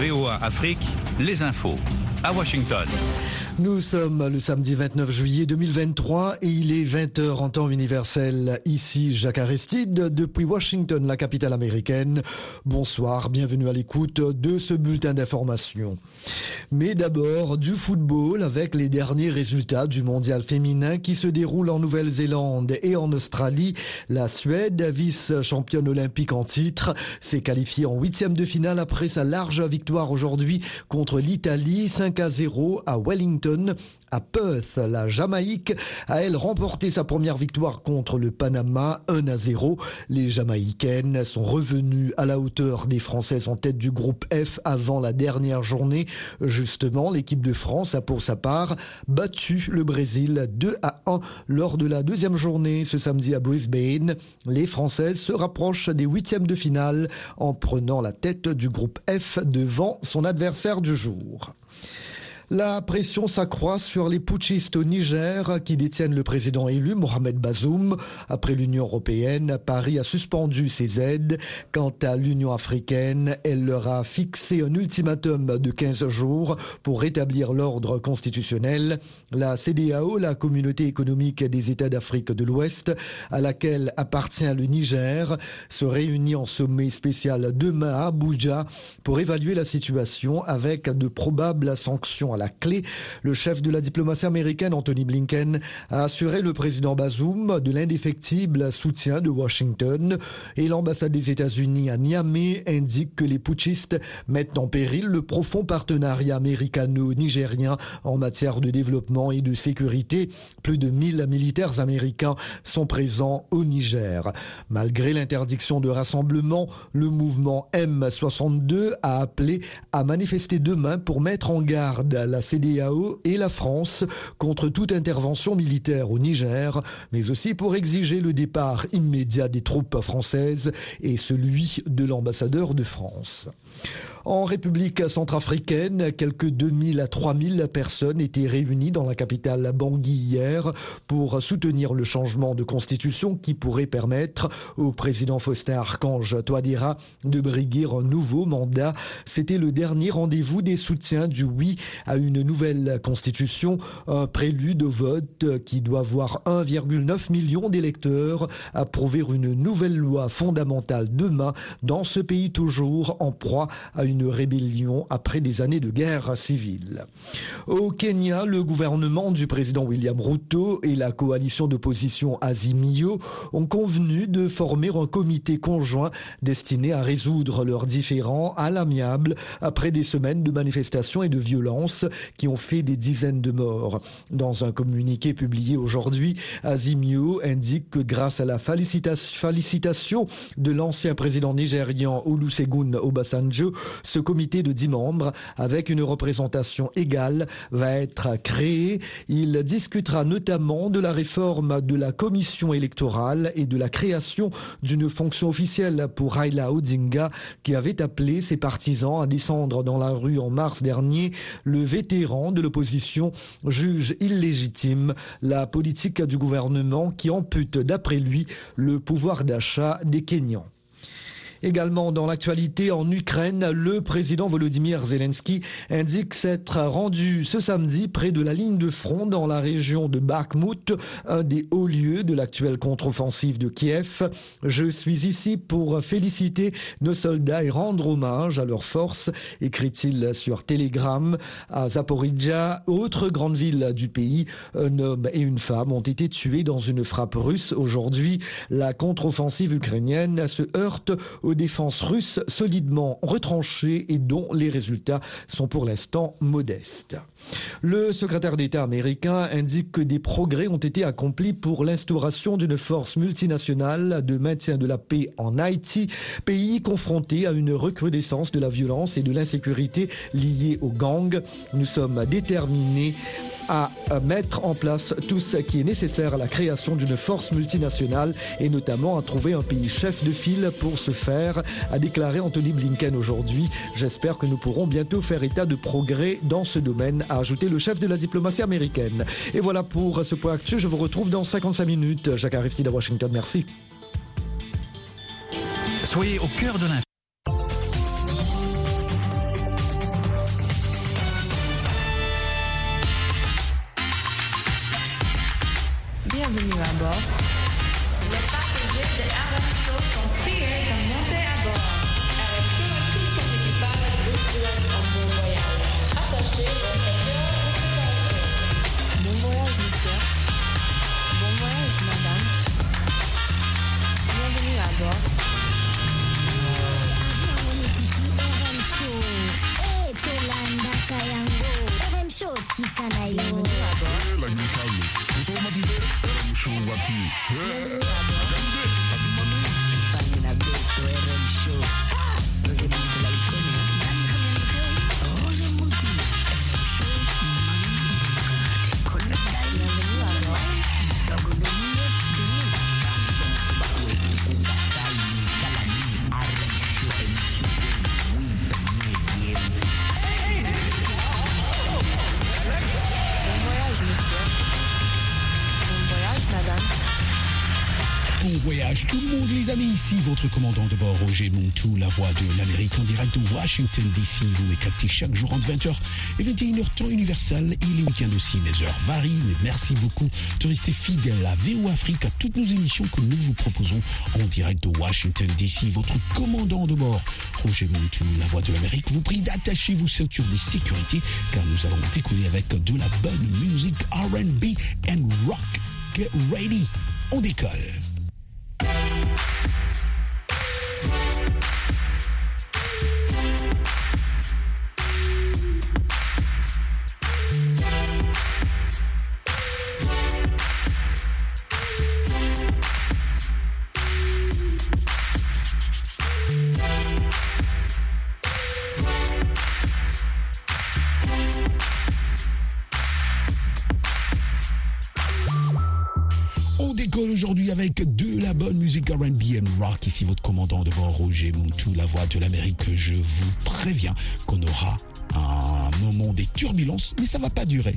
VOA Afrique, les infos à Washington. Nous sommes le samedi 29 juillet 2023 et il est 20h en temps universel. Ici Jacques Aristide depuis Washington, la capitale américaine. Bonsoir, bienvenue à l'écoute de ce bulletin d'information. Mais d'abord du football avec les derniers résultats du mondial féminin qui se déroule en Nouvelle-Zélande et en Australie. La Suède, vice-championne olympique en titre, s'est qualifiée en huitième de finale après sa large victoire aujourd'hui contre l'Italie 5 à 0 à Wellington à Perth. La Jamaïque a elle remporté sa première victoire contre le Panama 1 à 0. Les Jamaïcaines sont revenues à la hauteur des Françaises en tête du groupe F avant la dernière journée. Justement, l'équipe de France a pour sa part battu le Brésil 2 à 1 lors de la deuxième journée ce samedi à Brisbane. Les Françaises se rapprochent des huitièmes de finale en prenant la tête du groupe F devant son adversaire du jour. La pression s'accroît sur les putschistes au Niger qui détiennent le président élu Mohamed Bazoum. Après l'Union européenne, Paris a suspendu ses aides. Quant à l'Union africaine, elle leur a fixé un ultimatum de 15 jours pour rétablir l'ordre constitutionnel. La CDAO, la communauté économique des États d'Afrique de l'Ouest, à laquelle appartient le Niger, se réunit en sommet spécial demain à Abuja pour évaluer la situation avec de probables sanctions la clé. Le chef de la diplomatie américaine, Anthony Blinken, a assuré le président Bazoum de l'indéfectible soutien de Washington et l'ambassade des États-Unis à Niamey indique que les putschistes mettent en péril le profond partenariat américano-nigérien en matière de développement et de sécurité. Plus de 1000 militaires américains sont présents au Niger. Malgré l'interdiction de rassemblement, le mouvement M62 a appelé à manifester demain pour mettre en garde la CDAO et la France contre toute intervention militaire au Niger, mais aussi pour exiger le départ immédiat des troupes françaises et celui de l'ambassadeur de France. En République centrafricaine, quelques 2000 à 3000 personnes étaient réunies dans la capitale Bangui hier pour soutenir le changement de constitution qui pourrait permettre au président Faustin Archange Touadéra de briguer un nouveau mandat. C'était le dernier rendez-vous des soutiens du oui à une nouvelle constitution, un prélude au vote qui doit voir 1,9 million d'électeurs approuver une nouvelle loi fondamentale demain dans ce pays toujours en proie à une rébellion après des années de guerre civile. Au Kenya, le gouvernement du président William Ruto et la coalition d'opposition Azimio ont convenu de former un comité conjoint destiné à résoudre leurs différends à l'amiable après des semaines de manifestations et de violences qui ont fait des dizaines de morts. Dans un communiqué publié aujourd'hui, Azimio indique que grâce à la félicitation de l'ancien président nigérian Olusegun Obasanjo, ce comité de 10 membres, avec une représentation égale, va être créé. Il discutera notamment de la réforme de la commission électorale et de la création d'une fonction officielle pour Raila Odinga, qui avait appelé ses partisans à descendre dans la rue en mars dernier. Le vétéran de l'opposition juge illégitime la politique du gouvernement qui ampute, d'après lui, le pouvoir d'achat des Kenyans. Également dans l'actualité en Ukraine, le président Volodymyr Zelensky indique s'être rendu ce samedi près de la ligne de front dans la région de Bakhmut, un des hauts lieux de l'actuelle contre-offensive de Kiev. Je suis ici pour féliciter nos soldats et rendre hommage à leurs forces, écrit-il sur Telegram. À Zaporizhia, autre grande ville du pays, un homme et une femme ont été tués dans une frappe russe aujourd'hui. La contre-offensive ukrainienne se heurte aux défenses russes solidement retranchées et dont les résultats sont pour l'instant modestes. Le secrétaire d'État américain indique que des progrès ont été accomplis pour l'instauration d'une force multinationale de maintien de la paix en Haïti, pays confronté à une recrudescence de la violence et de l'insécurité liées aux gangs. Nous sommes déterminés à mettre en place tout ce qui est nécessaire à la création d'une force multinationale et notamment à trouver un pays chef de file pour ce faire, a déclaré Anthony Blinken aujourd'hui. J'espère que nous pourrons bientôt faire état de progrès dans ce domaine, a ajouté le chef de la diplomatie américaine. Et voilà pour ce point actuel. Je vous retrouve dans 55 minutes. Jacques Aristide à Washington. Merci. Soyez au cœur de. Yeah. Tout le monde les amis, ici votre commandant de bord Roger Montou, la voix de l'Amérique en direct de Washington DC. Vous captez chaque jour entre 20h et 21h temps universel et les week-ends aussi. Mes heures varient, mais merci beaucoup de rester fidèle à VO Afrique, à toutes nos émissions que nous vous proposons en direct de Washington DC. Votre commandant de bord Roger Montou, la voix de l'Amérique, vous prie d'attacher vos ceintures de sécurité car nous allons découvrir avec de la bonne musique R&B and rock. Get ready, on décolle. Rock. Ici votre commandant de bord Roger Moutou, la voix de l'Amérique. Je vous préviens qu'on aura un moment des turbulences, mais ça va pas durer.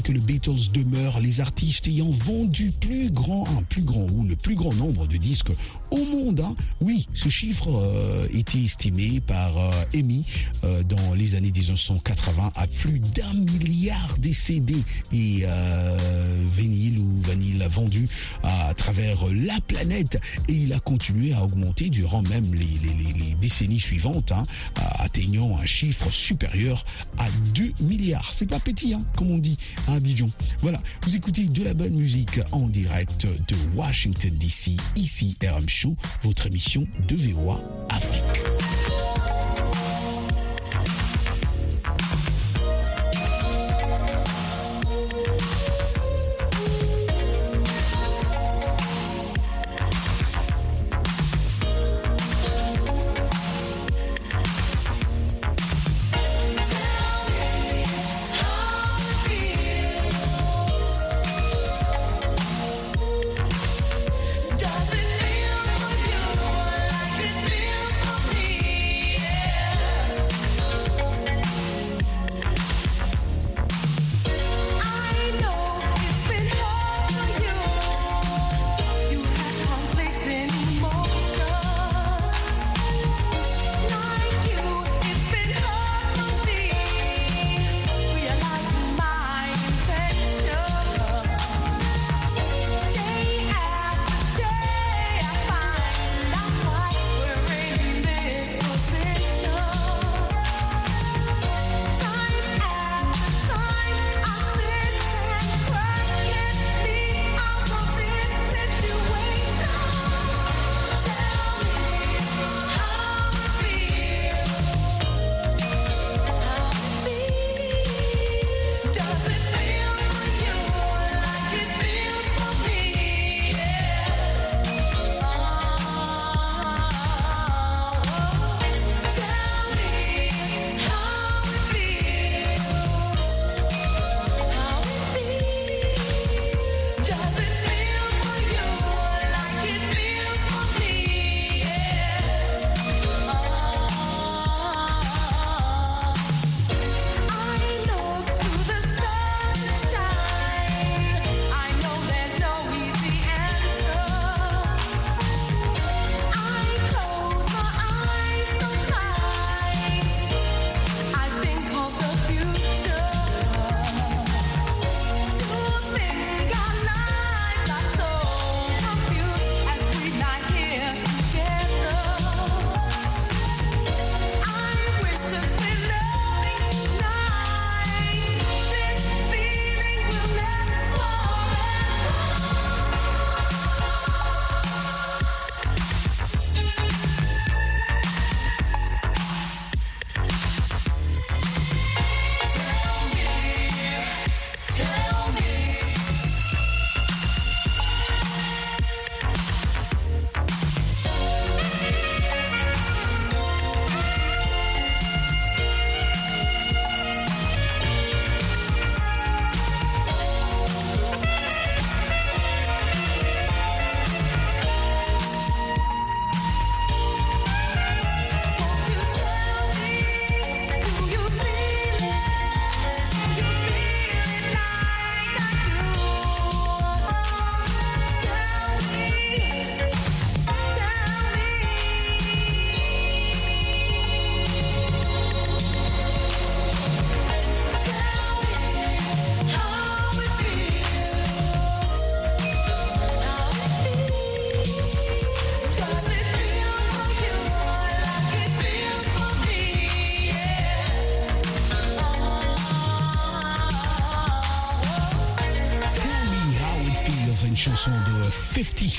que le Beatles demeure les artistes ayant vendu plus grand, un plus grand ou le plus grand nombre de disques au monde. Hein. Oui, ce chiffre euh, était estimé par euh, EMI euh, dans les années 1980 à plus d'un milliard de CD et vinyle ou vanille vendu à, travers la planète et il a continué à augmenter durant même les, décennies suivantes, hein, atteignant un chiffre supérieur à 2 milliards. C'est pas petit, hein, on dit à Abidjan. Voilà, vous écoutez de la bonne musique en direct de Washington DC, ici RM Show, votre émission de VOA Afrique.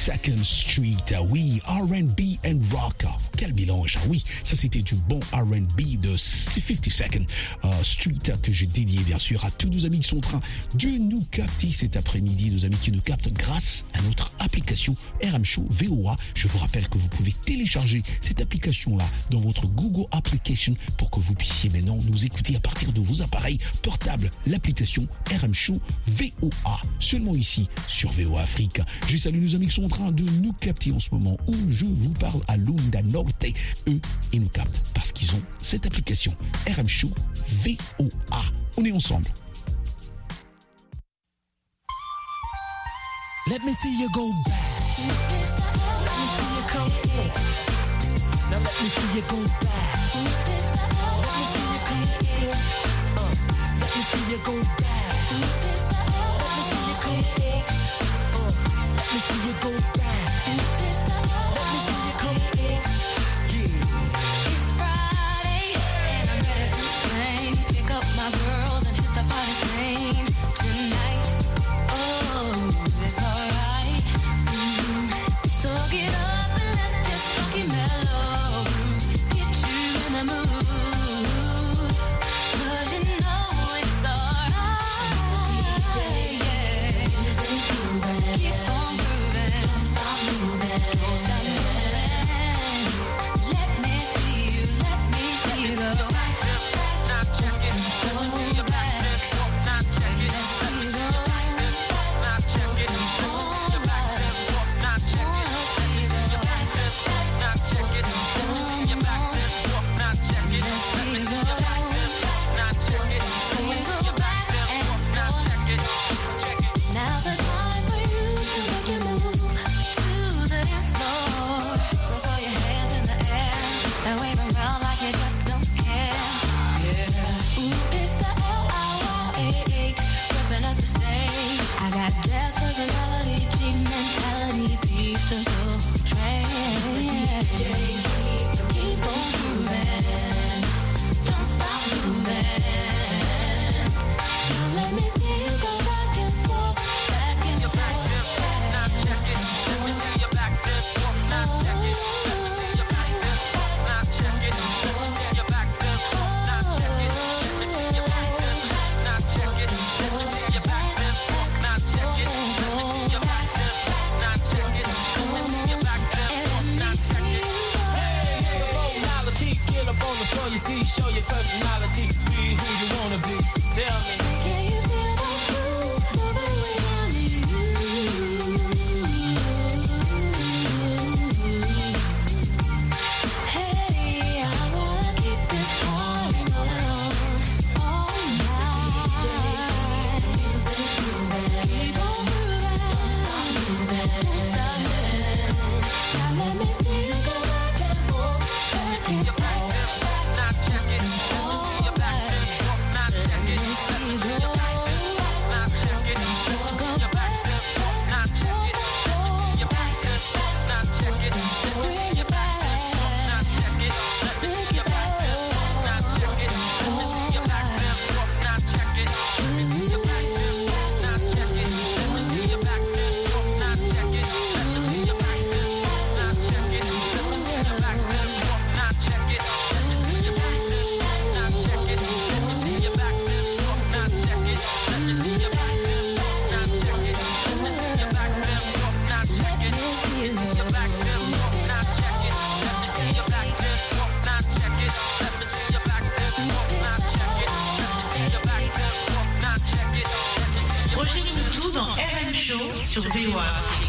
52nd Street. Oui, RB and rock. Quel mélange. Oui, ça c'était du bon RB de 52nd euh, Street que j'ai dédié bien sûr à tous nos amis qui sont en train de nous capter cet après-midi, nos amis qui nous captent grâce à notre application RM Show VOA. Je vous rappelle que vous pouvez télécharger cette application-là dans votre Google Application pour que vous puissiez maintenant nous écouter à partir de vos appareils portables. L'application RM Show VOA. Seulement ici sur VOA Afrique. Je salue nos amis qui sont en train de nous capter en ce moment où je vous parle à Lunda Norte. Eux, ils nous captent parce qu'ils ont cette application RM Show VOA. On est ensemble. Let me see you go back. Let me see you come forth. Now let me see you go back. Let me see you come. Uh, let me see you go back. Show sur VOA.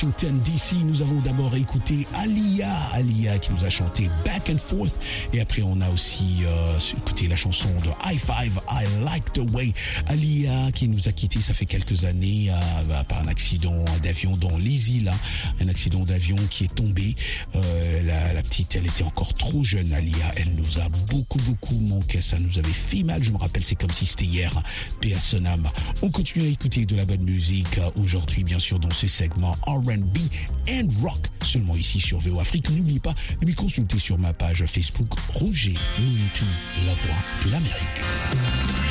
Washington DC. Nous avons d'abord écouté Alia, Alia qui nous a chanté Back and Forth. Et après, on a aussi euh, écouté la chanson de High Five, I Like the Way. Alia qui nous a quittés, ça fait quelques années, euh, par un accident d'avion dans les îles. Un accident d'avion qui est tombé. Euh, la, petite, elle était encore trop jeune, Alia. Elle nous a beaucoup, beaucoup manqué. Ça nous avait fait mal. Je me rappelle, c'est comme si c'était hier. Paix à son âme. On continue à écouter de la bonne musique aujourd'hui, bien sûr, dans ce segment R&B and rock. Seulement ici sur VO Afrique. N'oublie pas de me consulter sur ma page Facebook Roger Muntu, la voix de l'Amérique.